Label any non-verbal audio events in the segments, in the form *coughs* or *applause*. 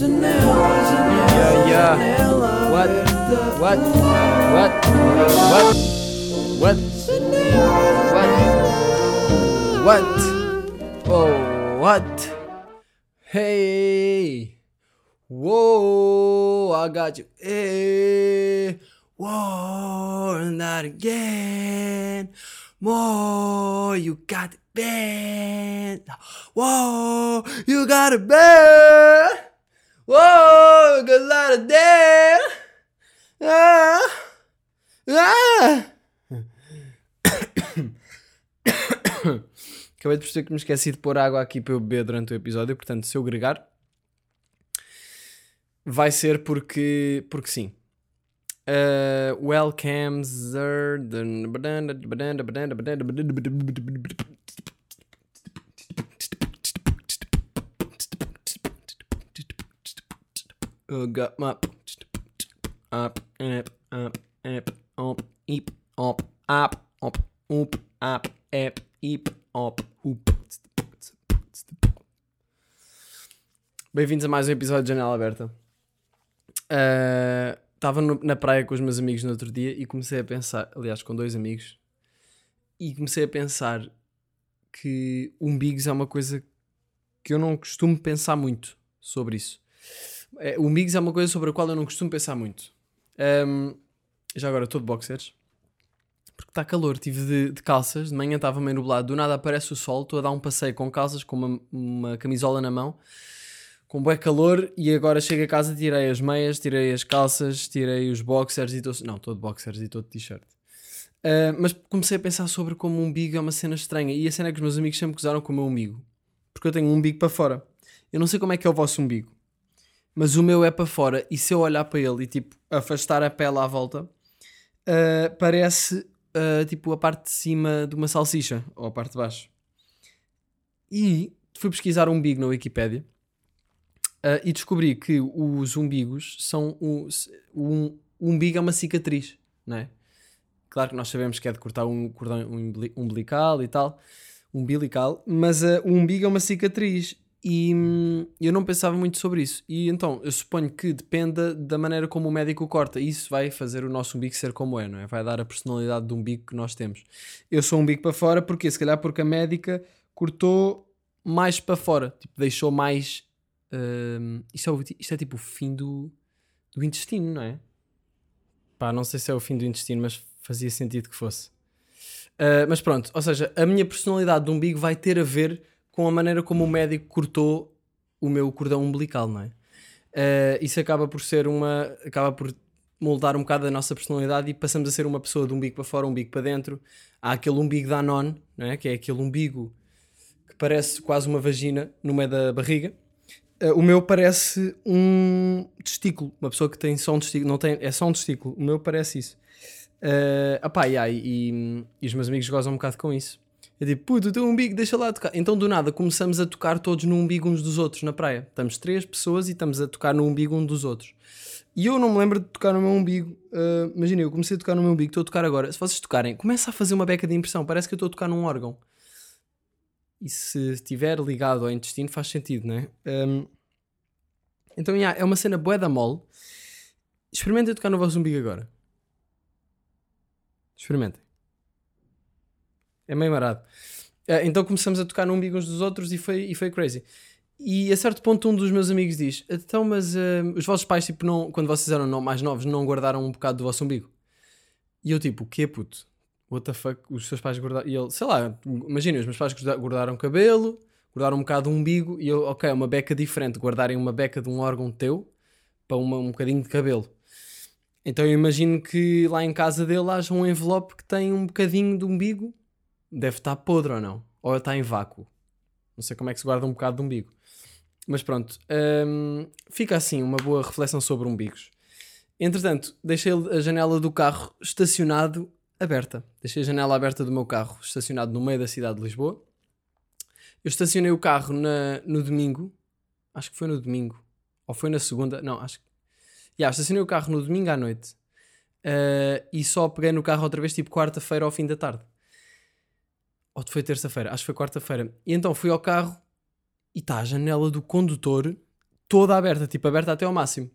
Yeah, yeah. What? What? What? What? What? What? What? Oh, what? Hey! Whoa! I got you. Hey! Whoa! Not again. More, you got it. Whoa! You got it bad. Lot of damn. Ah! Ah! Acabei de perceber que me esqueci de pôr água aqui para eu beber durante o episódio, portanto, se eu gregar, vai ser porque, porque sim. Uh, welcome, Bem-vindos a mais um episódio de Janela Aberta. Estava na praia com os meus amigos no outro dia e comecei a pensar, aliás, com dois amigos, e comecei a pensar que umbigos é uma coisa que eu não costumo pensar muito sobre isso. É, umbigos é uma coisa sobre a qual eu não costumo pensar muito. Um, já agora estou de boxers. Porque está calor, tive de, de, calças, de manhã estava meio nublado, do nada aparece o sol, estou a dar um passeio com calças, com uma, uma camisola na mão, com bué calor, e agora chego a casa, tirei as meias, tirei as calças, tirei os boxers e estou... Não, estou de boxers e estou de t-shirt. Uh, mas comecei a pensar sobre como o umbigo é uma cena estranha, e a cena é que os meus amigos sempre gozaram com o meu umbigo. Porque eu tenho um umbigo para fora. Eu não sei como é que é o vosso umbigo mas o meu é para fora. E se eu olhar para ele e tipo afastar a pele à volta, uh, parece uh, tipo a parte de cima de uma salsicha ou a parte de baixo. E fui pesquisar um umbigo na Wikipédia uh, e descobri que os umbigos são um, um, um umbigo é uma cicatriz, não é? Claro que nós sabemos que é de cortar um cordão umbilical e tal, umbilical, mas o umbigo é uma cicatriz e hum, eu não pensava muito sobre isso. E então eu suponho que dependa da maneira como o médico corta. Isso vai fazer o nosso umbigo ser como é, não é? Vai dar a personalidade do umbigo que nós temos. Eu sou um umbigo para fora porque, se calhar, porque a médica cortou mais para fora, tipo, deixou mais. Uh, isto, é, isto é tipo o fim do, do intestino, não é? Pá, não sei se é o fim do intestino, mas fazia sentido que fosse. Uh, mas pronto, ou seja, a minha personalidade do umbigo vai ter a ver com a maneira como o médico cortou o meu cordão umbilical, não é? Uh, isso acaba por ser uma. acaba por moldar um bocado a nossa personalidade e passamos a ser uma pessoa de umbigo para fora, umbigo para dentro. Há aquele umbigo da Anon, não é? que é aquele umbigo que parece quase uma vagina no meio da barriga. Uh, o meu parece um testículo, uma pessoa que tem só um testículo, não tem, é só um testículo. O meu parece isso. Uh, apá, yeah, e, e, e os meus amigos gozam um bocado com isso. É tipo, puto, o teu umbigo, deixa lá tocar. Então do nada começamos a tocar todos no umbigo uns dos outros na praia. Estamos três pessoas e estamos a tocar no umbigo um dos outros. E eu não me lembro de tocar no meu umbigo. Uh, Imagina, eu comecei a tocar no meu umbigo, estou a tocar agora. Se vocês tocarem, começa a fazer uma beca de impressão. Parece que eu estou a tocar num órgão. E se estiver ligado ao intestino, faz sentido, não é? Um, então, yeah, é uma cena bué da mole. Experimentem tocar no vosso umbigo agora. Experimentem. É meio marado. Uh, então começamos a tocar no umbigo uns dos outros e foi, e foi crazy. E a certo ponto um dos meus amigos diz: Então, mas uh, os vossos pais, tipo, não, quando vocês eram mais novos, não guardaram um bocado do vosso umbigo? E eu, tipo, o quê, puto? What the fuck? Os seus pais guardaram. E ele, sei lá, imagina, os meus pais guardaram cabelo, guardaram um bocado o umbigo, e eu, ok, uma beca diferente, guardarem uma beca de um órgão teu para uma, um bocadinho de cabelo. Então eu imagino que lá em casa dele haja um envelope que tem um bocadinho de umbigo deve estar podre ou não? Ou está em vácuo? Não sei como é que se guarda um bocado de umbigo. Mas pronto, hum, fica assim uma boa reflexão sobre umbigos. Entretanto, deixei a janela do carro estacionado aberta. Deixei a janela aberta do meu carro estacionado no meio da cidade de Lisboa. Eu estacionei o carro na, no domingo. Acho que foi no domingo. Ou foi na segunda. Não, acho que. Yeah, estacionei o carro no domingo à noite. Uh, e só peguei no carro outra vez, tipo quarta-feira ao fim da tarde. Ou foi terça-feira? Acho que foi quarta-feira. E então fui ao carro e está a janela do condutor toda aberta, tipo aberta até ao máximo.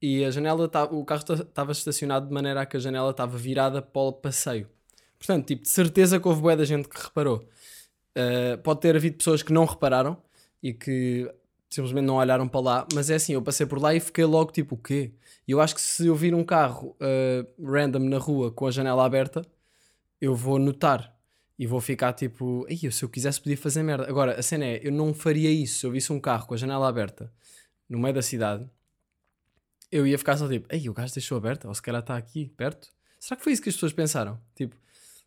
E a janela, tá, o carro estava estacionado de maneira a que a janela estava virada para o passeio. Portanto, tipo, de certeza que houve boa da gente que reparou. Uh, pode ter havido pessoas que não repararam e que simplesmente não olharam para lá, mas é assim, eu passei por lá e fiquei logo tipo, o quê? E eu acho que se eu vir um carro uh, random na rua com a janela aberta, eu vou notar e vou ficar tipo, Ei, se eu quisesse podia fazer merda. Agora, a cena é, eu não faria isso se eu visse um carro com a janela aberta no meio da cidade, eu ia ficar só tipo, ei, o gajo deixou aberta, ou se calhar está aqui perto. Será que foi isso que as pessoas pensaram? Tipo,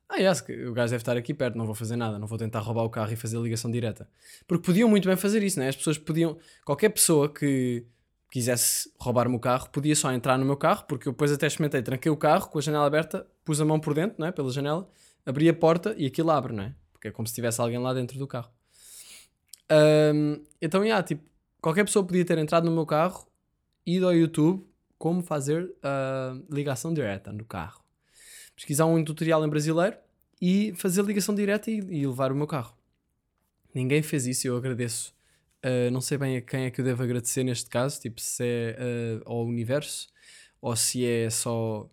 ah, yes, o gajo deve estar aqui perto, não vou fazer nada, não vou tentar roubar o carro e fazer a ligação direta. Porque podiam muito bem fazer isso, né? As pessoas podiam. Qualquer pessoa que quisesse roubar-me o carro podia só entrar no meu carro, porque eu depois até experimentei, tranquei o carro com a janela aberta, pus a mão por dentro, né? Pela janela, abri a porta e aquilo abre, né? Porque é como se tivesse alguém lá dentro do carro. Um, então, yeah, tipo, qualquer pessoa podia ter entrado no meu carro, ido ao YouTube, como fazer a ligação direta no carro pesquisar um tutorial em brasileiro e fazer ligação direta e, e levar o meu carro. Ninguém fez isso e eu agradeço. Uh, não sei bem a quem é que eu devo agradecer neste caso, tipo se é uh, ao universo ou se é só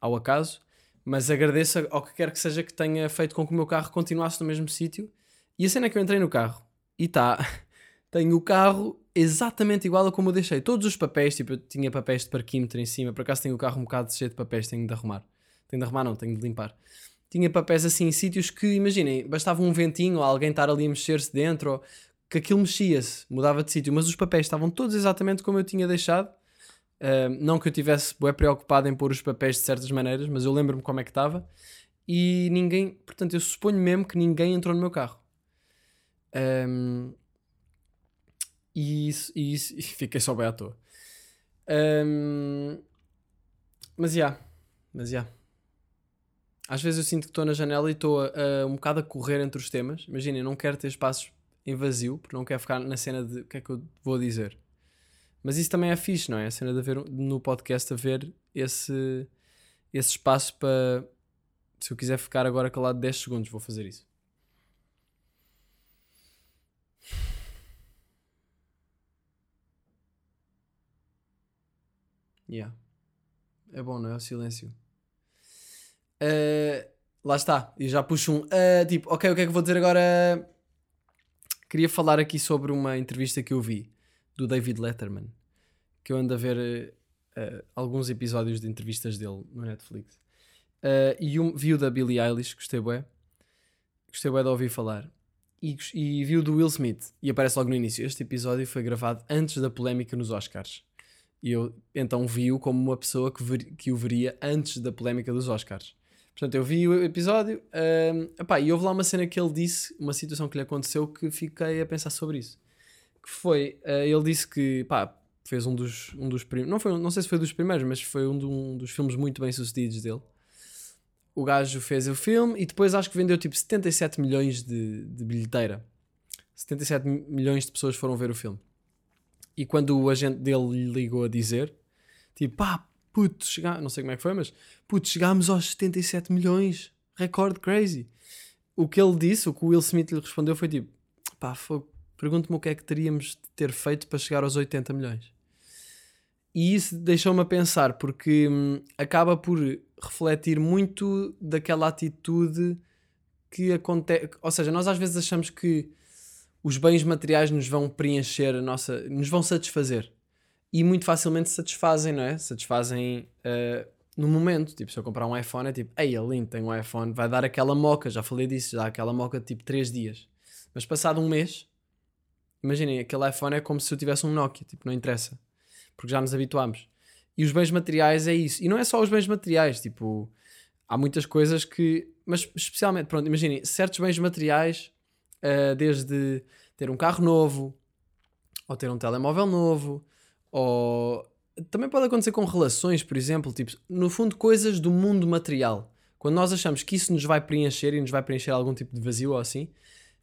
ao acaso, mas agradeço ao que quer que seja que tenha feito com que o meu carro continuasse no mesmo sítio. E a cena é que eu entrei no carro e está, *laughs* tenho o carro exatamente igual a como eu deixei. Todos os papéis, tipo, eu tinha papéis de parquímetro em cima, por acaso tenho o carro um bocado cheio de papéis, tenho de arrumar. Tenho de arrumar, não, tenho de limpar. Tinha papéis assim em sítios que, imaginem, bastava um ventinho ou alguém estar ali a mexer-se dentro, ou que aquilo mexia-se, mudava de sítio, mas os papéis estavam todos exatamente como eu tinha deixado. Uh, não que eu tivesse bem preocupado em pôr os papéis de certas maneiras, mas eu lembro-me como é que estava. E ninguém, portanto, eu suponho mesmo que ninguém entrou no meu carro. Um, e, isso, e, isso, *laughs* e fiquei só bem à toa. Um, mas já, yeah, mas já. Yeah. Às vezes eu sinto que estou na janela e estou um bocado a correr entre os temas. Imaginem, não quero ter espaços em vazio, porque não quero ficar na cena de o que é que eu vou dizer. Mas isso também é fixe, não é? A cena de haver no podcast haver esse, esse espaço para. Se eu quiser ficar agora calado 10 segundos, vou fazer isso. Yeah. É bom, não é? O silêncio. Uh, lá está. E já puxo um. Uh, tipo, ok, o que é que vou dizer agora? Queria falar aqui sobre uma entrevista que eu vi do David Letterman. Que eu ando a ver uh, alguns episódios de entrevistas dele no Netflix. e um, vi o da Billie Eilish, gostei bué. Gostei bué de ouvir falar. E, e vi o do Will Smith. E aparece logo no início. Este episódio foi gravado antes da polémica nos Oscars. E eu então vi-o como uma pessoa que, ver, que o veria antes da polémica dos Oscars. Portanto, eu vi o episódio um, epá, e houve lá uma cena que ele disse, uma situação que lhe aconteceu que fiquei a pensar sobre isso. Foi, uh, ele disse que pá, fez um dos, um dos primeiros, não, foi, não sei se foi dos primeiros, mas foi um, um dos filmes muito bem sucedidos dele. O gajo fez o filme e depois acho que vendeu tipo 77 milhões de, de bilheteira. 77 milhões de pessoas foram ver o filme. E quando o agente dele lhe ligou a dizer, tipo, pá, puto, chega... não sei como é que foi, mas puto, chegámos aos 77 milhões, recorde crazy. O que ele disse, o que o Will Smith lhe respondeu foi tipo, pá, pergunto-me o que é que teríamos de ter feito para chegar aos 80 milhões. E isso deixou-me a pensar, porque hum, acaba por refletir muito daquela atitude que acontece. Ou seja, nós às vezes achamos que os bens materiais nos vão preencher a nossa. nos vão satisfazer e muito facilmente satisfazem, não é? Satisfazem uh, no momento. Tipo, se eu comprar um iPhone, é tipo, ei, é lindo, tem um iPhone, vai dar aquela moca, já falei disso, já aquela moca de tipo 3 dias. Mas passado um mês, imaginem, aquele iPhone é como se eu tivesse um Nokia, tipo, não interessa, porque já nos habituámos. E os bens materiais é isso. E não é só os bens materiais, tipo, há muitas coisas que, mas especialmente, pronto, imaginem, certos bens materiais, uh, desde ter um carro novo, ou ter um telemóvel novo, ou também pode acontecer com relações, por exemplo, tipo, no fundo, coisas do mundo material. Quando nós achamos que isso nos vai preencher e nos vai preencher algum tipo de vazio ou assim,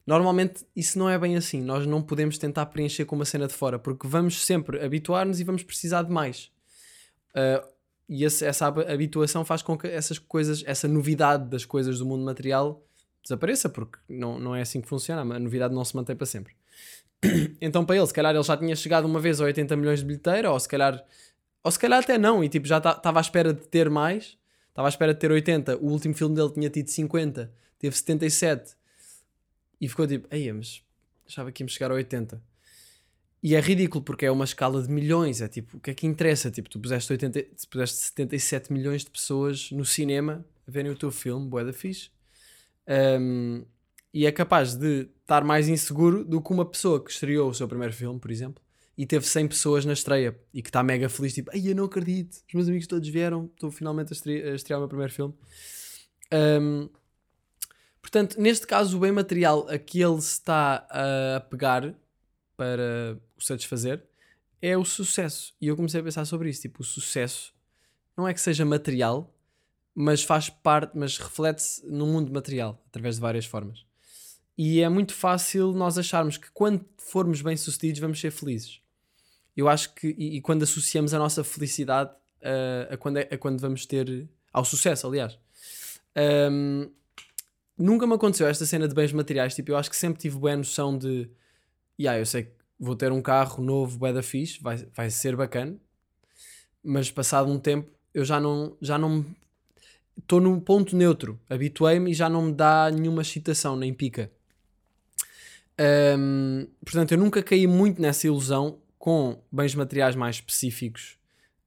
normalmente isso não é bem assim. Nós não podemos tentar preencher com uma cena de fora, porque vamos sempre habituar-nos e vamos precisar de mais. Uh, e esse, essa habituação faz com que essas coisas, essa novidade das coisas do mundo material desapareça, porque não, não é assim que funciona. A novidade não se mantém para sempre. *coughs* então para ele, se calhar ele já tinha chegado uma vez a 80 milhões de bilheteira, ou se calhar, ou se calhar até não, e tipo já estava à espera de ter mais, estava à espera de ter 80, o último filme dele tinha tido 50, teve 77, e ficou tipo, aí mas achava que íamos chegar a 80. E é ridículo porque é uma escala de milhões. É tipo, o que é que interessa? Tipo, tu puseste, 80, tu puseste 77 milhões de pessoas no cinema a verem o teu filme, boeda fixe. Um, e é capaz de estar mais inseguro do que uma pessoa que estreou o seu primeiro filme, por exemplo, e teve 100 pessoas na estreia e que está mega feliz, tipo, ai eu não acredito, os meus amigos todos vieram, estou finalmente a estrear, a estrear o meu primeiro filme. Um, portanto, neste caso, o bem material a que ele está a pegar para o satisfazer é o sucesso. E eu comecei a pensar sobre isso. Tipo, o sucesso não é que seja material, mas faz parte, mas reflete-se no mundo material através de várias formas. E é muito fácil nós acharmos que quando formos bem-sucedidos vamos ser felizes. Eu acho que, e, e quando associamos a nossa felicidade uh, a, quando é, a quando vamos ter. ao sucesso, aliás. Um, nunca me aconteceu esta cena de bens materiais. Tipo, eu acho que sempre tive boa noção de yeah, eu sei que vou ter um carro novo, bué da fixe, vai, vai ser bacana, mas passado um tempo eu já não já não estou num ponto neutro, habituei-me e já não me dá nenhuma excitação, nem pica. Um, portanto, eu nunca caí muito nessa ilusão com bens materiais mais específicos.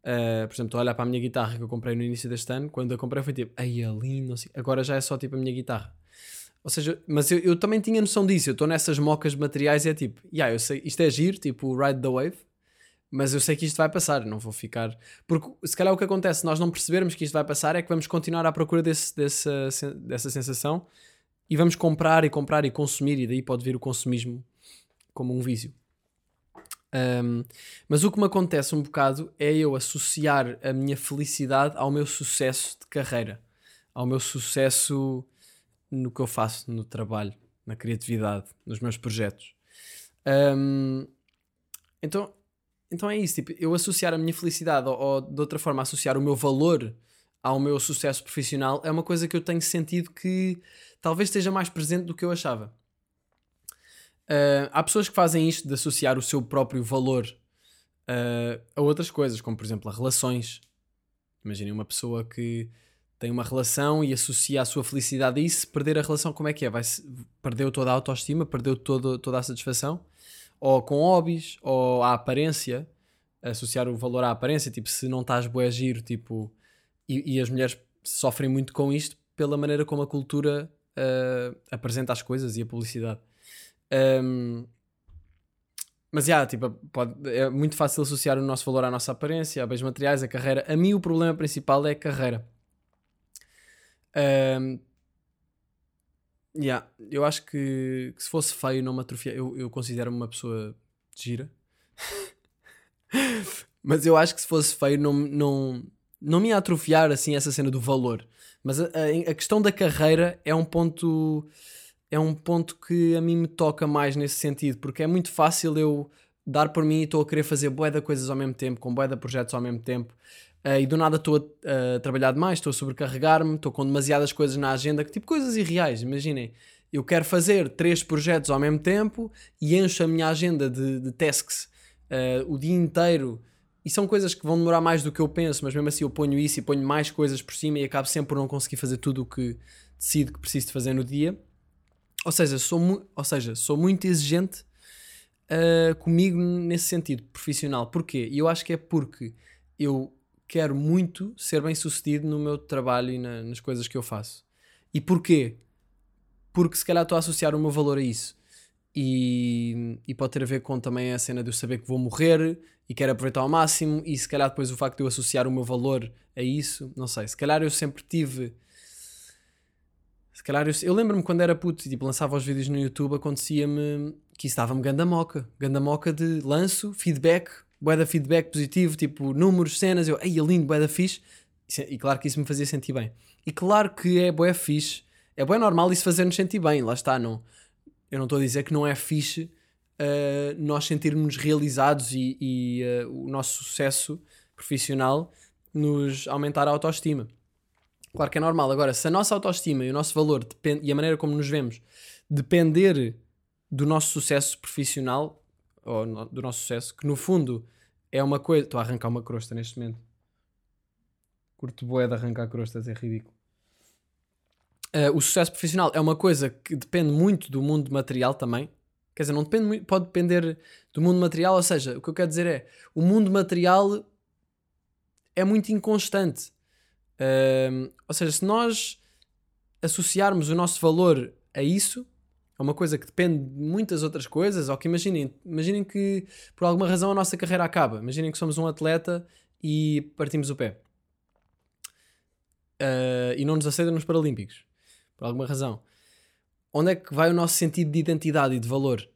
Uh, por exemplo, a olhar para a minha guitarra que eu comprei no início deste ano. Quando eu comprei foi tipo, ai, é lindo. Agora já é só tipo a minha guitarra. Ou seja, mas eu, eu também tinha noção disso. Eu estou nessas mocas materiais e é tipo, yeah, eu sei, isto é giro, tipo ride the wave, mas eu sei que isto vai passar, não vou ficar. Porque se calhar o que acontece, se nós não percebermos que isto vai passar, é que vamos continuar à procura desse, dessa, dessa sensação e vamos comprar e comprar e consumir, e daí pode vir o consumismo como um vício. Um, mas o que me acontece um bocado é eu associar a minha felicidade ao meu sucesso de carreira, ao meu sucesso no que eu faço no trabalho, na criatividade, nos meus projetos. Um, então, então é isso, tipo, eu associar a minha felicidade ou, ou, de outra forma associar o meu valor ao meu sucesso profissional é uma coisa que eu tenho sentido que talvez esteja mais presente do que eu achava. Uh, há pessoas que fazem isto de associar o seu próprio valor uh, a outras coisas, como por exemplo a relações. Imaginem uma pessoa que tem uma relação e associa a sua felicidade a isso, perder a relação, como é que é? Vai perdeu toda a autoestima, perdeu todo, toda a satisfação? Ou com hobbies, ou à aparência, associar o valor à aparência, tipo, se não estás bué giro, tipo, e, e, as mulheres sofrem muito com isto pela maneira como a cultura uh, apresenta as coisas e a publicidade. Um, mas yeah, tipo, pode, é muito fácil associar o nosso valor à nossa aparência, a bens materiais, a carreira. A mim o problema principal é a carreira um, yeah, eu acho que, que, se fosse feio não me atrofia. Eu, eu considero-me uma pessoa gira. *laughs* Mas eu acho que se fosse feio não, não, não me ia atrofiar assim essa cena do valor. Mas a, a, a, questão da carreira é um ponto é um ponto que a mim me toca mais nesse sentido, porque é muito fácil eu dar por mim e estou a querer fazer de coisas ao mesmo tempo, com de projetos ao mesmo tempo Uh, e do nada estou a, a, trabalhar demais, estou a sobrecarregar-me, estou com demasiadas coisas na agenda, tipo coisas irreais. Imaginem, eu quero fazer três projetos ao mesmo tempo e encho a minha agenda de, de tasks uh, o dia inteiro. E são coisas que vão demorar mais do que eu penso, mas mesmo assim eu ponho isso e ponho mais coisas por cima e acabo sempre por não conseguir fazer tudo o que decido que preciso de fazer no dia. Ou seja, sou, ou seja, sou muito exigente uh, comigo nesse sentido profissional. Porquê? E eu acho que é porque eu quero muito ser bem sucedido no meu trabalho e na, nas coisas que eu faço. E porquê? Porque se calhar estou a associar o meu valor a isso. E, e, pode ter a ver com também a cena de eu saber que vou morrer e quero aproveitar ao máximo. E se calhar depois o facto de eu associar o meu valor a isso, não sei. Se calhar eu sempre tive. Se calhar eu, eu lembro-me quando era puto e tipo, lançava os vídeos no YouTube, acontecia-me que isso dava-me ganda moca. Ganda moca de lanço, feedback, bué da feedback positivo, tipo números, cenas, eu, ei, é lindo, bué da fixe. E claro que isso me fazia sentir bem. E claro que é bué fixe, é bué normal isso fazer-nos sentir bem, lá está, não. Eu não estou a dizer que não é fixe uh, nós sentirmos realizados e, e uh, o nosso sucesso profissional nos aumentar a autoestima. Claro que é normal. Agora, se a nossa autoestima e o nosso valor e a maneira como nos vemos depender do nosso sucesso profissional, ou no- do nosso sucesso, que no fundo é uma coisa. Estou a arrancar uma crosta neste momento. Curto boé de arrancar crostas, é ridículo. Uh, o sucesso profissional é uma coisa que depende muito do mundo material também. Quer dizer, não depende muito, pode depender do mundo material, ou seja, o que eu quero dizer é o mundo material é muito inconstante. Um, ou seja, se nós associarmos o nosso valor a isso, a uma coisa que depende de muitas outras coisas, ou que imaginem, imaginem que por alguma razão a nossa carreira acaba. Imaginem que somos um atleta e partimos o pé. Uh, e não nos aceitam nos Paralímpicos, por alguma razão. Onde é que vai o nosso sentido de identidade e de valor?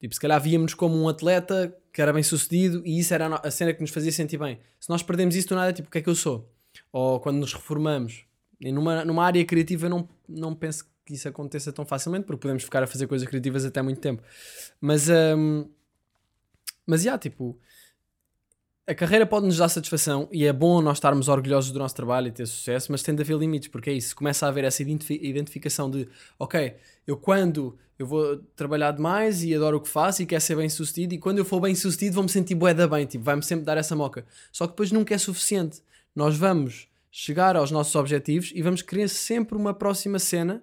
Tipo, se calhar víamos como um atleta que era bem sucedido e isso era a cena que nos fazia sentir bem. Se nós perdemos isso do nada, é tipo, o que é que eu sou? Ou quando nos reformamos. E numa, numa área criativa eu não, não penso que isso aconteça tão facilmente, porque podemos ficar a fazer coisas criativas até muito tempo. Mas, hum, mas, já, tipo, a carreira pode nos dar satisfação e é bom nós estarmos orgulhosos do nosso trabalho e ter sucesso, mas tem de haver limites, porque é isso, começa a haver essa identifi- identificação de, ok, eu quando eu vou trabalhar demais e adoro o que faço e quero ser bem sucedido, e quando eu for bem sucedido vou-me sentir bué da bem, tipo, vai-me sempre dar essa moca. Só que depois nunca é suficiente. Nós vamos chegar aos nossos objetivos e vamos querer sempre uma próxima cena,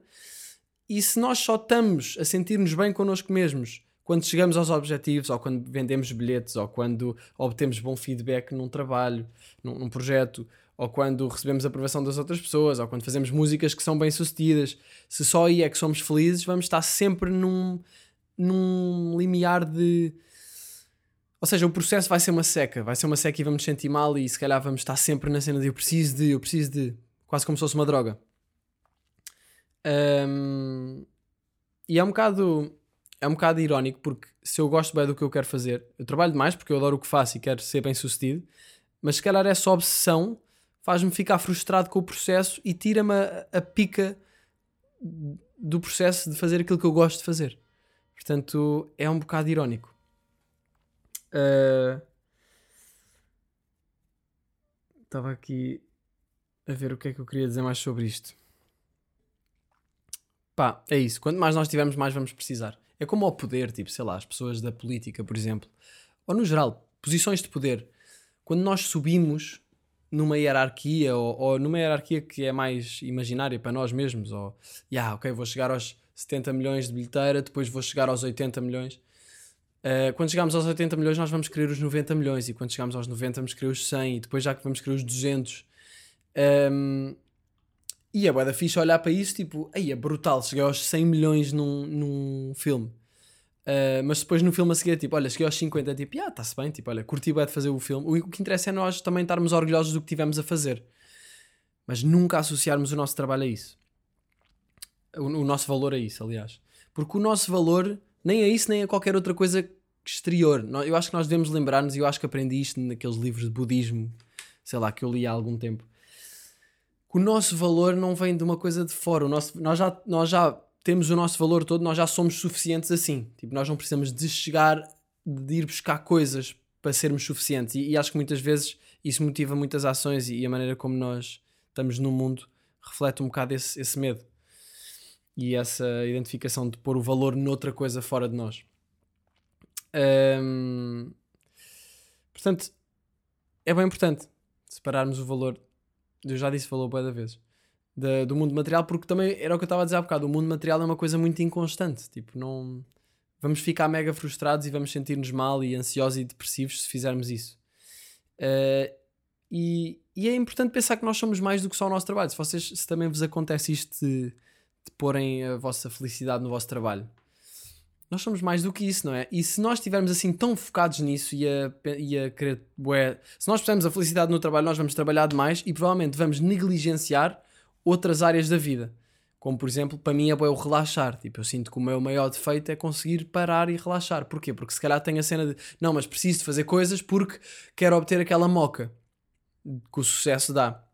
e se nós só estamos a sentir-nos bem connosco mesmos quando chegamos aos objetivos, ou quando vendemos bilhetes, ou quando obtemos bom feedback num trabalho, num, num projeto, ou quando recebemos a aprovação das outras pessoas, ou quando fazemos músicas que são bem sucedidas, se só aí é que somos felizes, vamos estar sempre num, num limiar de. Ou seja, o processo vai ser uma seca, vai ser uma seca e vamos sentir mal, e se calhar vamos estar sempre na cena de eu preciso de, eu preciso de, quase como se fosse uma droga. Ahm, e é um bocado é um bocado irónico porque se eu gosto bem do que eu quero fazer, eu trabalho demais porque eu adoro o que faço e quero ser bem sucedido, mas se calhar essa obsessão faz-me ficar frustrado com o processo e tira-me a, a pica do processo de fazer aquilo que eu gosto de fazer. Portanto, é um bocado irónico. Ah, Estava aqui a ver o que é que eu queria dizer mais sobre isto. Pá, é isso. Quanto mais nós tivermos, mais vamos precisar. É como ao poder, tipo, sei lá, as pessoas da política, por exemplo, ou no geral, posições de poder. Quando nós subimos numa hierarquia, ou, ou numa hierarquia que é mais imaginária para nós mesmos, ou, yeah, ok, vou chegar aos 70 milhões de bilheteira, depois vou chegar aos 80 milhões. Uh, quando chegamos aos 80 milhões, nós vamos querer os 90 milhões, e quando chegamos aos 90, vamos querer os 100, e depois já que vamos querer os 200. Um, e é bué da fixe olhar para isso, tipo, aí é brutal, cheguei aos 100 milhões num, num filme. Uh, mas depois no filme a seguir, tipo, olha, cheguei aos 50, tipo, ah, está-se bem, tipo, olha, curti bué de fazer o filme. O, o que interessa é nós também estarmos orgulhosos do que tivemos a fazer. Mas nunca associarmos o nosso trabalho a isso. O, o nosso valor a isso, aliás. Porque o nosso valor nem a isso, nem a qualquer outra coisa exterior. Eu acho que nós devemos lembrar-nos, e eu acho que aprendi isto naqueles livros de budismo, sei lá, que eu li há algum tempo o nosso valor não vem de uma coisa de fora. O nosso, nós, já, nós já temos o nosso valor todo, nós já somos suficientes assim. Tipo, nós não precisamos de chegar, de ir buscar coisas para sermos suficientes. E, e acho que muitas vezes isso motiva muitas ações e, a maneira como nós estamos no mundo reflete um bocado esse, esse medo e essa identificação de pôr o valor noutra coisa fora de nós. Hum, portanto, é bem importante separarmos o valor eu já disse, falou da vezes, da- do mundo material, porque também era o que eu estava a dizer há bocado, o mundo material é uma coisa muito inconstante, tipo, não... Vamos ficar mega frustrados e vamos sentir-nos mal e ansiosos e depressivos se fizermos isso. Eh, e, e é importante pensar que nós somos mais do que só o nosso trabalho. Se, vocês, se também vos acontece isto de, de porem a vossa felicidade no vosso trabalho, nós somos mais do que isso, não é? E se nós estivermos assim tão focados nisso e a, e a querer, bué, se nós pusermos a felicidade no trabalho, nós vamos trabalhar demais e provavelmente vamos negligenciar outras áreas da vida. Como por exemplo, para mim é o relaxar. Tipo, eu sinto que o meu maior defeito é conseguir parar e relaxar. Porquê? Porque se calhar tenho a cena de não, mas preciso de fazer coisas porque quero obter aquela moca que o sucesso dá.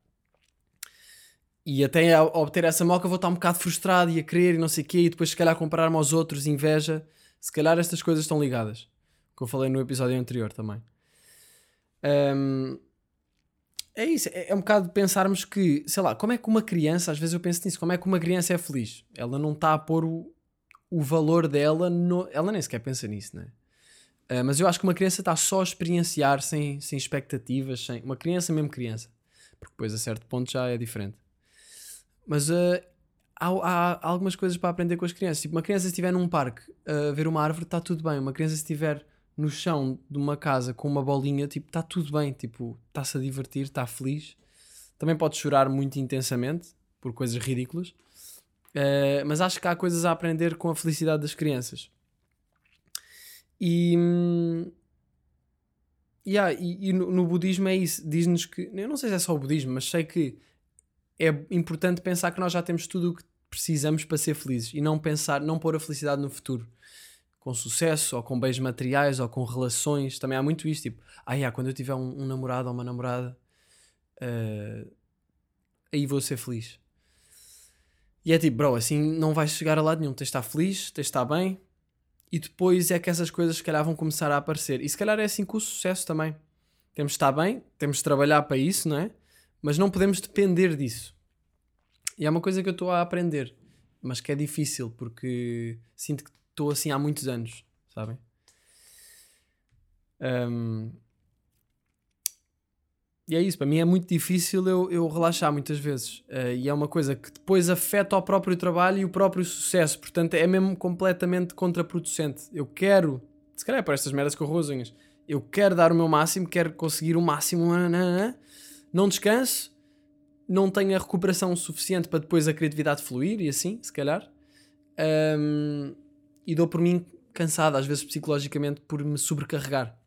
E até a obter essa moca vou estar um bocado frustrado e a querer e não sei o quê, e depois se calhar comparar-me aos outros, inveja. Se calhar estas coisas estão ligadas. Que eu falei no episódio anterior também. Ahm, é isso, é, é um bocado pensarmos que, sei lá, como é que uma criança, às vezes eu penso nisso, como é que uma criança é feliz? Ela não está a pôr o, o valor dela, no... ela nem sequer pensa nisso, né? Uh, mas eu acho que uma criança está só a experienciar sem, sem expectativas, sem uma criança, mesmo criança, porque depois a certo ponto já é diferente. Mas uh, há, há, algumas coisas para aprender com as crianças. Tipo, uma criança, se estiver num parque a ver uma árvore, está tudo bem. Uma criança, se estiver no chão de uma casa com uma bolinha, tipo, está tudo bem. Tipo, está-se a divertir, está feliz. Também pode chorar muito intensamente por coisas ridículas. Uh, mas acho que há coisas a aprender com a felicidade das crianças. E, yeah, e, e no, no, budismo é isso. Diz-nos que. Eu não sei se é só o budismo, mas sei que é importante pensar que nós já temos tudo o que precisamos para ser felizes e não pensar, não pôr a felicidade no futuro com sucesso ou com bens materiais ou com relações. Também há muito isto, tipo, ah, yeah, quando eu tiver um, um namorado ou uma namorada, uh, aí vou ser feliz. E é tipo, bro, assim não vais chegar a lado nenhum. Tens de estar feliz, tens de estar bem, e depois é que essas coisas se calhar vão começar a aparecer. E se calhar é assim com o sucesso também. Temos de estar bem, temos de trabalhar para isso, não é? Mas não podemos depender disso. E é uma coisa que eu estou a aprender, mas que é difícil porque sinto que estou assim há muitos anos, sabem? Um, e é isso, para mim é muito difícil eu, eu relaxar muitas vezes. Uh, e é uma coisa que depois afeta o próprio trabalho e o próprio sucesso. Portanto, é mesmo completamente contraproducente. Eu quero, se calhar é por estas merdas com eu quero dar o meu máximo, quero conseguir o máximo, não descanso, não tenho a recuperação suficiente para depois a criatividade fluir e assim, se calhar. Um, e dou por mim cansado, às vezes psicologicamente, por me sobrecarregar.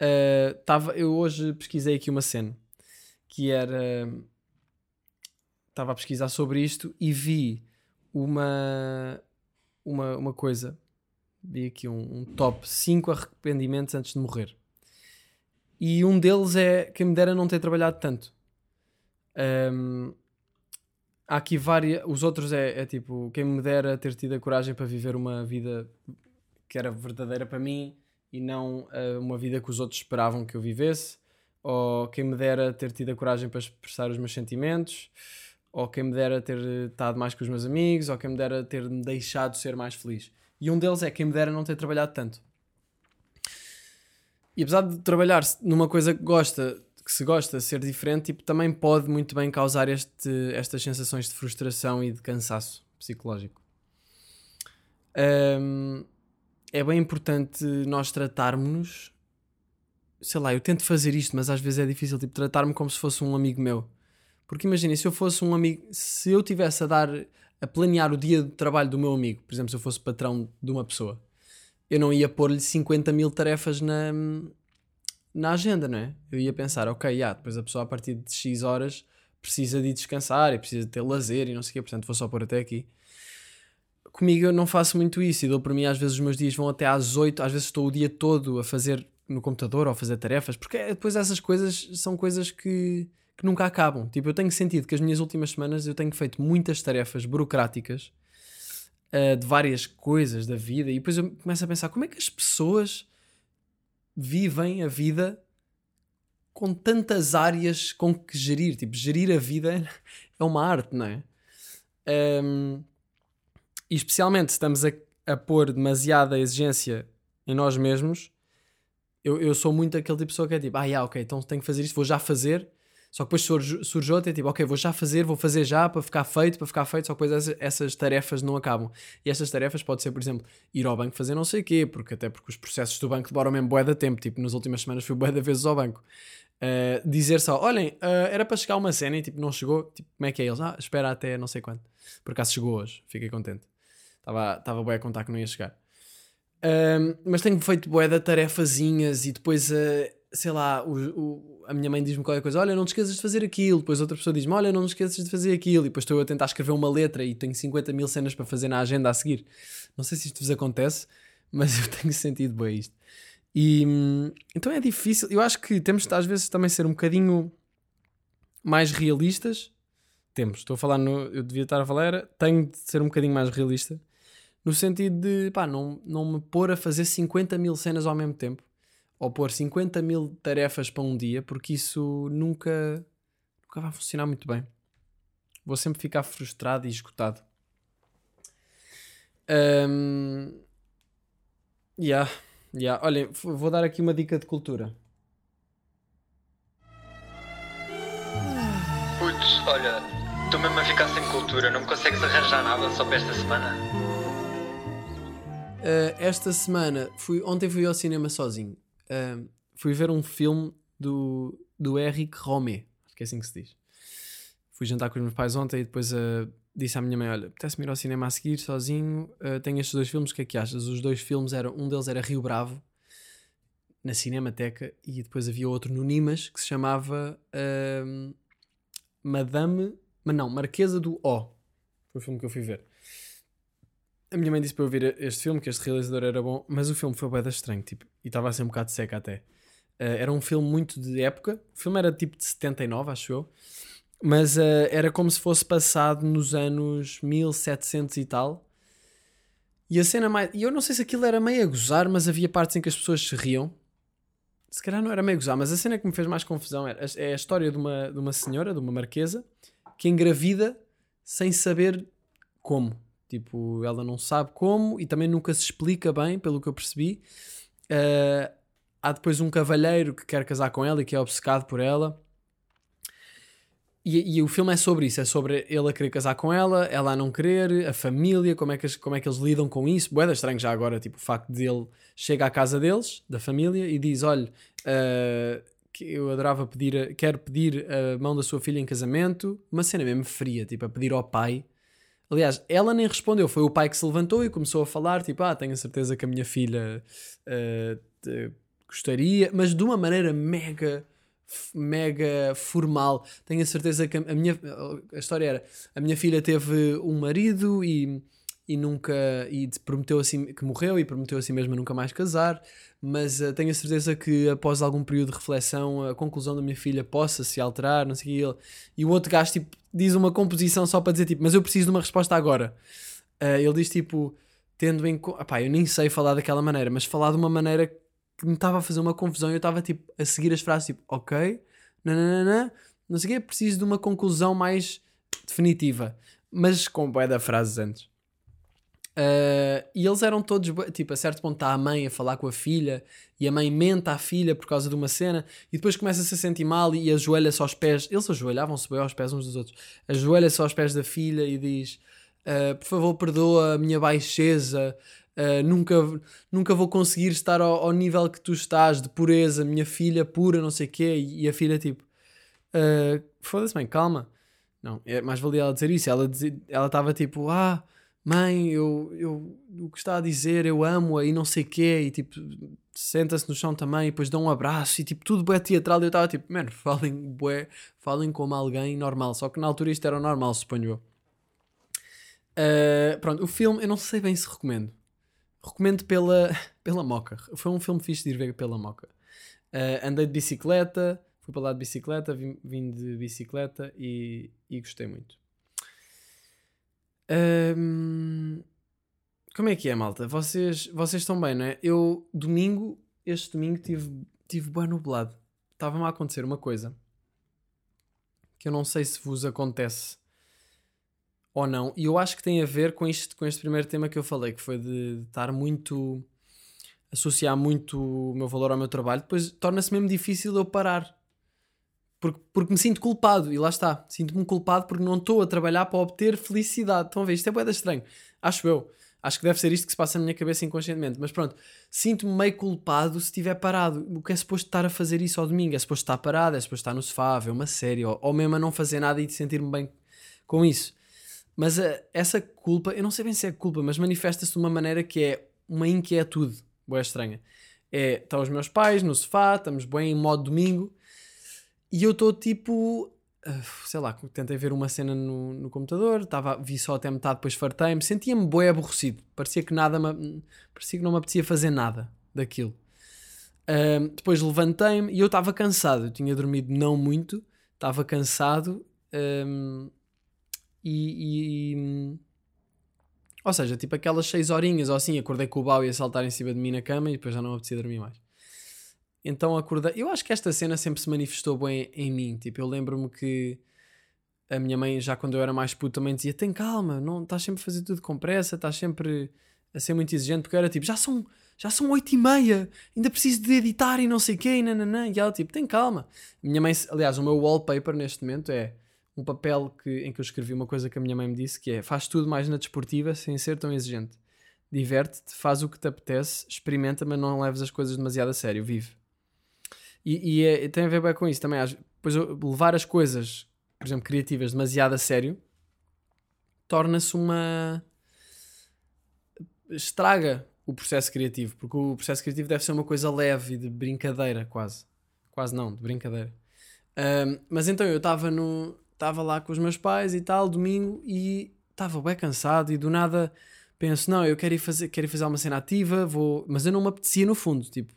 Uh, tava, eu hoje pesquisei aqui uma cena que era. Estava a pesquisar sobre isto e vi uma, uma, uma coisa. Vi aqui um, um top 5 arrependimentos antes de morrer. E um deles é quem me dera não ter trabalhado tanto. Um, há aqui várias. Os outros é, é, tipo quem me dera ter tido a coragem para viver uma vida que era verdadeira para mim e não uh, uma vida que os outros esperavam que eu vivesse, ou quem me dera ter tido a coragem para expressar os meus sentimentos, ou quem me dera ter estado mais com os meus amigos, ou quem me dera ter me deixado ser mais feliz. E um deles é quem me dera não ter trabalhado tanto. E apesar de trabalhar numa coisa que gosta, que se gosta ser diferente, tipo, também pode muito bem causar este, estas sensações de frustração e de cansaço psicológico. Um, é bem importante nós tratarmos-nos. Sei lá, eu tento fazer isto, mas às vezes é difícil, tipo, tratar-me como se fosse um amigo meu. Porque imagina, se eu fosse um amigo, se eu tivesse a dar, a planear o dia de trabalho do meu amigo, por exemplo, se eu fosse patrão de uma pessoa, eu não ia pôr-lhe 50 mil tarefas na, na agenda, não é? Eu ia pensar, ok, yeah, depois a pessoa a partir de X horas precisa de descansar e precisa de ter lazer e não sei o quê, portanto vou só pôr até aqui comigo eu não faço muito isso e dou para mim às vezes os meus dias vão até às 8, às vezes estou o dia todo a fazer no computador ou a fazer tarefas, porque depois essas coisas são coisas que, que nunca acabam. Tipo, eu tenho sentido que as minhas últimas semanas eu tenho feito muitas tarefas burocráticas uh, de várias coisas da vida e depois eu começo a pensar como é que as pessoas vivem a vida com tantas áreas com que gerir. Tipo, gerir a vida *laughs* é uma arte, não é? Um, e especialmente se estamos a, a pôr demasiada exigência em nós mesmos, eu, eu sou muito aquele tipo de pessoa que é tipo, ah, yeah, ok, então tenho que fazer isto, vou já fazer. Só que depois surge, surge outra, é tipo, ok, vou já fazer, vou fazer já para ficar feito, para ficar feito, só que depois essas, essas tarefas não acabam. E essas tarefas pode ser, por exemplo, ir ao banco fazer não sei o quê, porque até porque os processos do banco demoram mesmo bué de tempo, tipo, nas últimas semanas fui bué de vezes ao banco. Uh, dizer só, olhem, uh, era para chegar uma cena e tipo, não chegou, tipo, como é que é eles? Ah, espera até não sei quanto. Por acaso chegou hoje, fiquei contente. Estava, estava bem a contar que não ia chegar. Um, mas tenho feito bué de tarefazinhas e depois, uh, sei lá, o, o, a minha mãe diz-me qualquer coisa, olha, não te esqueças de fazer aquilo. Depois outra pessoa diz-me, olha, não te esqueças de fazer aquilo. E depois estou eu a tentar escrever uma letra e tenho 50 mil cenas para fazer na agenda a seguir. Não sei se isto vos acontece, *laughs* mas eu tenho sentido bem isto. E então é difícil. Eu acho que temos de, às vezes também ser um bocadinho mais realistas. Temos, estou a falar no. Eu devia estar a falar, tenho de ser um bocadinho mais realista no sentido de, pá, não, não me pôr a fazer 50 mil cenas ao mesmo tempo. Ou pôr 50 mil tarefas para um dia, porque isso nunca, nunca vai funcionar muito bem. Vou sempre ficar frustrado e esgotado. Um, yeah, yeah. Olhem, vou dar aqui uma dica de cultura. Putz, olha, estou mesmo a ficar sem cultura, não me consegues arranjar nada só para esta semana? Uh, esta semana, fui, ontem fui ao cinema sozinho. Fui ver um filme do, do Eric Romé, acho que é assim que se diz. Fui jantar com os meus pais ontem e depois uh, disse à minha mãe: Olha, apetece-me ir ao cinema a seguir sozinho. Uh, tenho estes dois filmes, o que é que achas? Os dois filmes eram, um deles era Rio Bravo, na Cinemateca, e depois havia outro no Nimas que se chamava uh, Madame, mas não, Marquesa do O. Foi o filme que eu fui ver. A minha mãe disse para eu ver este filme, que este realizador era bom, mas o filme foi bem estranho, tipo, e estava a ser um bocado seca até. Uh, era um filme muito de época, o filme era tipo de 79, acho eu, mas uh, era como se fosse passado nos anos 1700 e tal. E a cena mais. E eu não sei se aquilo era meio a gozar, mas havia partes em que as pessoas se riam. Se calhar não era meio a gozar, mas a cena que me fez mais confusão era, é a história de uma, de uma senhora, de uma marquesa, que engravida sem saber como. Tipo, ela não sabe como e também nunca se explica bem, pelo que eu percebi. Uh, há depois um cavalheiro que quer casar com ela e que é obcecado por ela. E, e, o filme é sobre isso, é sobre ele a querer casar com ela, ela a não querer, a família, como é que, como é que eles lidam com isso. Boeda estranho já agora, tipo, o facto de ele chega à casa deles, da família, e diz, olha, uh, eu adorava pedir, quero pedir a mão da sua filha em casamento, uma cena mesmo fria, tipo, a pedir ao pai. Aliás, ela nem respondeu, foi o pai que se levantou e começou a falar, tipo, ah, tenho a certeza que a minha filha uh, gostaria, mas de uma maneira mega mega formal. Tenho a certeza que a minha a história era a minha filha teve um marido e, e nunca e prometeu assim que morreu e prometeu assim mesmo nunca mais casar, mas uh, tenho a certeza que após algum período de reflexão a conclusão da minha filha possa se alterar, não sei o e o outro gajo tipo diz uma composição só para dizer tipo, mas eu preciso de uma resposta agora. Uh, ele diz tipo tendo em conta, eu nem sei falar daquela maneira, mas falar de uma maneira que me estava a fazer uma confusão e eu estava tipo a seguir as frases tipo, ok, nananana, não sei o quê, preciso de uma conclusão mais definitiva, mas com bué da frases antes. Uh, e eles eram todos, tipo, a certo ponto está a mãe a falar com a filha e a mãe mente à filha por causa de uma cena e depois começa-se a sentir mal e ajoelha-se aos pés, eles ajoelhavam-se bem aos pés uns dos outros, ajoelha-se aos pés da filha e diz, uh, por favor perdoa a minha baixeza, Uh, nunca, nunca vou conseguir estar ao, ao, nível que tu estás de pureza, minha filha pura, não sei o quê, e, e, a filha tipo, foda-se bem, calma. Não, é mais valia ela dizer isso. Ela estava tipo, ah, mãe, eu, eu, o que está a dizer, eu amo-a e não sei quê, e tipo, senta-se no chão também, e depois dá um abraço, e tipo, tudo bué teatral. E eu estava tipo, mano, *laughs* falem bué, falem como alguém normal. Só que na altura isto era normal, suponho eu. Uh, pronto, o filme, eu não sei bem se recomendo recomendo pela, *laughs* pela Moca. Foi um filme fixe de ir ver pela Moca. Uh, andei de bicicleta, fui para lá de bicicleta, vim, vim de bicicleta e, e gostei muito. Um, como é que é, malta? Vocês, vocês estão bem, não é? Eu, domingo, este domingo, tive, tive bem nublado. Estava-me a acontecer uma coisa que eu não sei se vos acontece ou não. E eu acho que tem a ver com, isto, com este primeiro tema que eu falei, que foi de estar muito. associar muito o meu valor ao meu trabalho, depois torna-se mesmo difícil eu parar. Porque, porque me sinto culpado, e lá está, sinto-me culpado porque não estou a trabalhar para obter felicidade. Estão a ver? Isto é boeda estranho. Acho eu. Acho que deve ser isto que se passa na minha cabeça inconscientemente. Mas pronto, sinto-me meio culpado se estiver parado. O que é suposto estar a fazer isso ao domingo? É suposto estar parado, é suposto estar no sofá, ver uma série, ou, ou mesmo a não fazer nada e sentir-me bem com isso. Mas a, eh, essa culpa, eu não sei bem se é culpa, mas manifesta-se de uma maneira que é uma inquietude, boa estranha. É, estão os meus pais no sofá, estamos bem em modo domingo, e eu estou tipo, uh, sei lá, tentei ver uma cena no, no computador, tava, vi só até metade, depois fartei-me, sentia-me boi aborrecido, parecia que nada me, parecia que não me apetecia fazer nada daquilo. Uh, depois levantei-me e eu estava cansado, eu tinha dormido não muito, estava cansado. Um, e, e, ou seja, tipo aquelas 6 horinhas ou assim, acordei com o Bau e a saltar em cima de mim na cama e depois já não apetecia dormir mais. Então acordei. Eu acho que esta cena sempre se manifestou bem em mim. Tipo, eu lembro-me que a minha mãe, já quando eu era mais puto, também dizia: tem calma, não estás sempre a fazer tudo com pressa, estás sempre a ser muito exigente, porque eu era tipo, já são, já são 8 e meia, ainda preciso de editar e não sei o quê, e nananã. E ela tipo, tem calma. Minha mãe, aliás, o meu wallpaper neste momento é um papel que, em que eu escrevi uma coisa que a minha mãe me disse, que é, faz tudo mais na desportiva sem ser tão exigente. Diverte-te, faz o que te apetece, experimenta, mas não leves as coisas demasiado a sério, vive. E, e é, tem a ver bem com isso também. Depois levar as coisas, por exemplo, criativas demasiado a sério, torna-se uma estraga o processo criativo, porque o processo criativo deve ser uma coisa leve e de brincadeira, quase. Quase não, de brincadeira. Um, mas então eu estava no. Estava lá com os meus pais e tal, domingo, e estava bem cansado, e do nada penso, não, eu quero ir fazer, quero ir fazer uma cena ativa, vou. Mas eu não me apetecia no fundo, tipo,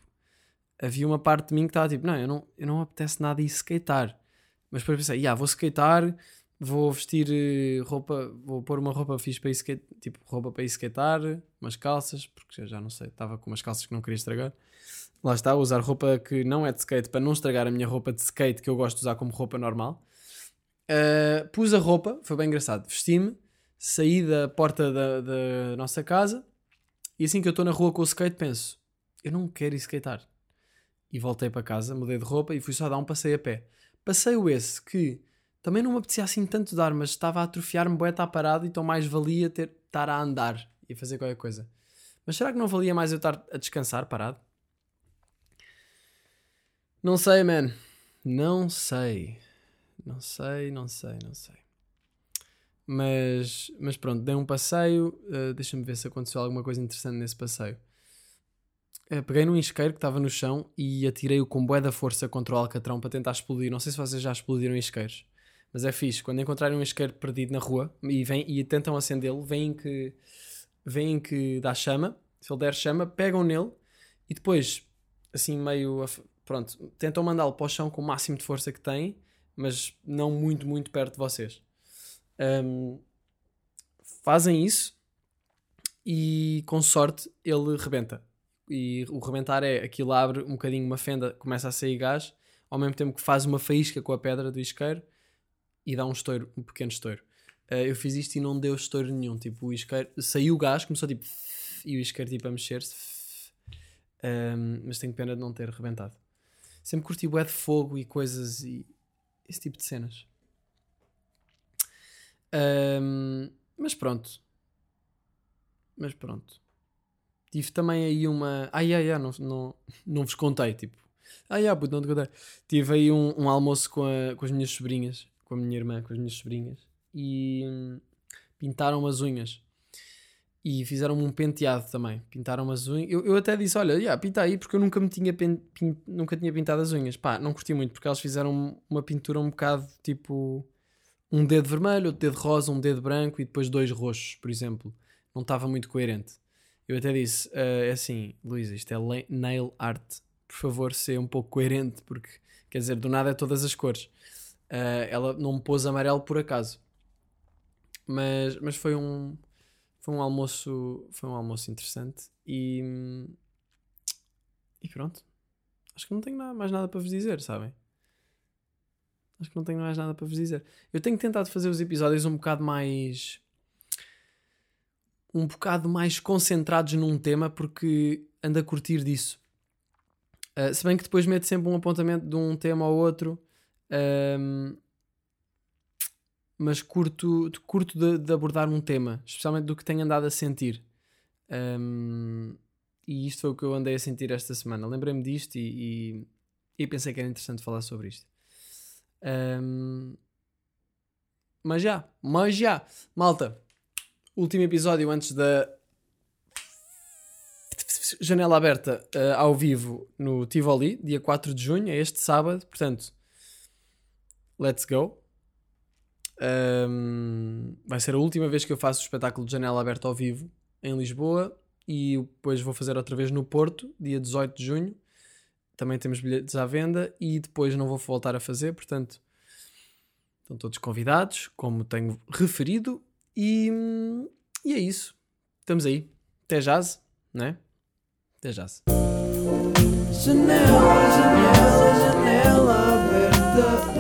havia uma parte de mim que estava tipo, não, eu não, eu não apetece nada ir skatear. Mas depois pensei, yeah, vou skatear, vou vestir eh, roupa, vou pôr uma roupa fixe para ir skate, tipo roupa para ir skatear, umas calças, porque já não sei, estava com umas calças que não queria estragar. Lá está, usar roupa que não é de skate para não estragar a minha roupa de skate que eu gosto de usar como roupa normal. Uh, pus a roupa, foi bem engraçado. Vesti-me, saí da porta da, da nossa casa e assim que eu estou na rua com o skate penso, eu não quero ir skatear. E voltei para casa, mudei de roupa e fui só dar um passeio a pé. Passeio esse que também não me apetecia assim tanto dar, mas estava a atrofiar-me, boé, estar parado, então mais valia ter, estar a andar e fazer qualquer coisa. Mas será que não valia mais eu estar a descansar parado? Não sei, man. Não sei. Não sei, não sei, não sei. Mas, mas pronto, dei um passeio. Uh, Deixa-me ver se aconteceu alguma coisa interessante nesse passeio. Uh, peguei num isqueiro que estava no chão e atirei-o com bué da força contra o alcatrão para tentar explodir. Não sei se vocês já explodiram isqueiros. Mas é fixe, quando encontrarem um isqueiro perdido na rua e, vem, e tentam acendê-lo, veem que, veem que dá chama. Se ele der chama, pegam nele e depois, assim meio. Pronto, tentam mandá-lo para o chão com o máximo de força que têm, mas não muito, muito perto de vocês. Um, fazem isso e com sorte ele rebenta. E o rebentar é aquilo abre um bocadinho uma fenda, começa a sair gás, ao mesmo tempo que faz uma faísca com a pedra do isqueiro e dá um estouro, um pequeno estouro. Uh, eu fiz isto e não deu estouro nenhum. Tipo, o isqueiro saiu o gás, começou tipo *laughs* e o isqueiro tipo a mexer-se. Um, *laughs* mas tenho pena de não ter rebentado. Sempre curti bué de fogo e coisas e esse tipo de cenas. Um, mas pronto. Mas pronto. Tive também aí uma. Ai, ai, ai, não, não, não vos contei. Tipo, ai, ai, puto, não te contei. Tive aí um, um almoço com, a, com as minhas sobrinhas com a minha irmã, com as minhas sobrinhas, e hum, pintaram as unhas. E fizeram-me um penteado também. Pintaram as unhas. Eu, eu até disse: Olha, yeah, pinta aí, porque eu nunca, me tinha pin, nunca tinha pintado as unhas. Pá, não curti muito, porque elas fizeram uma pintura um bocado tipo um dedo vermelho, outro dedo rosa, um dedo branco e depois dois roxos, por exemplo. Não estava muito coerente. Eu até disse: uh, É assim, Luísa, isto é nail art. Por favor, seja um pouco coerente, porque quer dizer, do nada é todas as cores. Uh, ela não me pôs amarelo por acaso. Mas, mas foi um foi um almoço foi um almoço interessante e e pronto acho que não tenho nada, mais nada para vos dizer sabem acho que não tenho mais nada para vos dizer eu tenho tentado fazer os episódios um bocado mais um bocado mais concentrados num tema porque ando a curtir disso uh, se bem que depois meto sempre um apontamento de um tema ao outro um, mas curto, curto de, de, abordar um tema, especialmente do que tenho andado a sentir. Um, e isto foi o que eu andei a sentir esta semana. Lembrei-me disto e, e, e, pensei que era interessante falar sobre isto. Um, mas já, mas já, malta, último episódio antes da janela aberta uh, ao vivo no Tivoli, dia 4 de junho, é este sábado, portanto let's go. Um, vai ser a última vez que eu faço o espetáculo de janela aberta ao vivo em Lisboa e depois vou fazer outra vez no Porto, dia 18 de junho. Também temos bilhetes à venda e depois não vou voltar a fazer, portanto, estão todos convidados, como tenho referido. E, e é isso. Estamos aí. Até jazz, né? Até jazz. Janela, janela, janela aberta.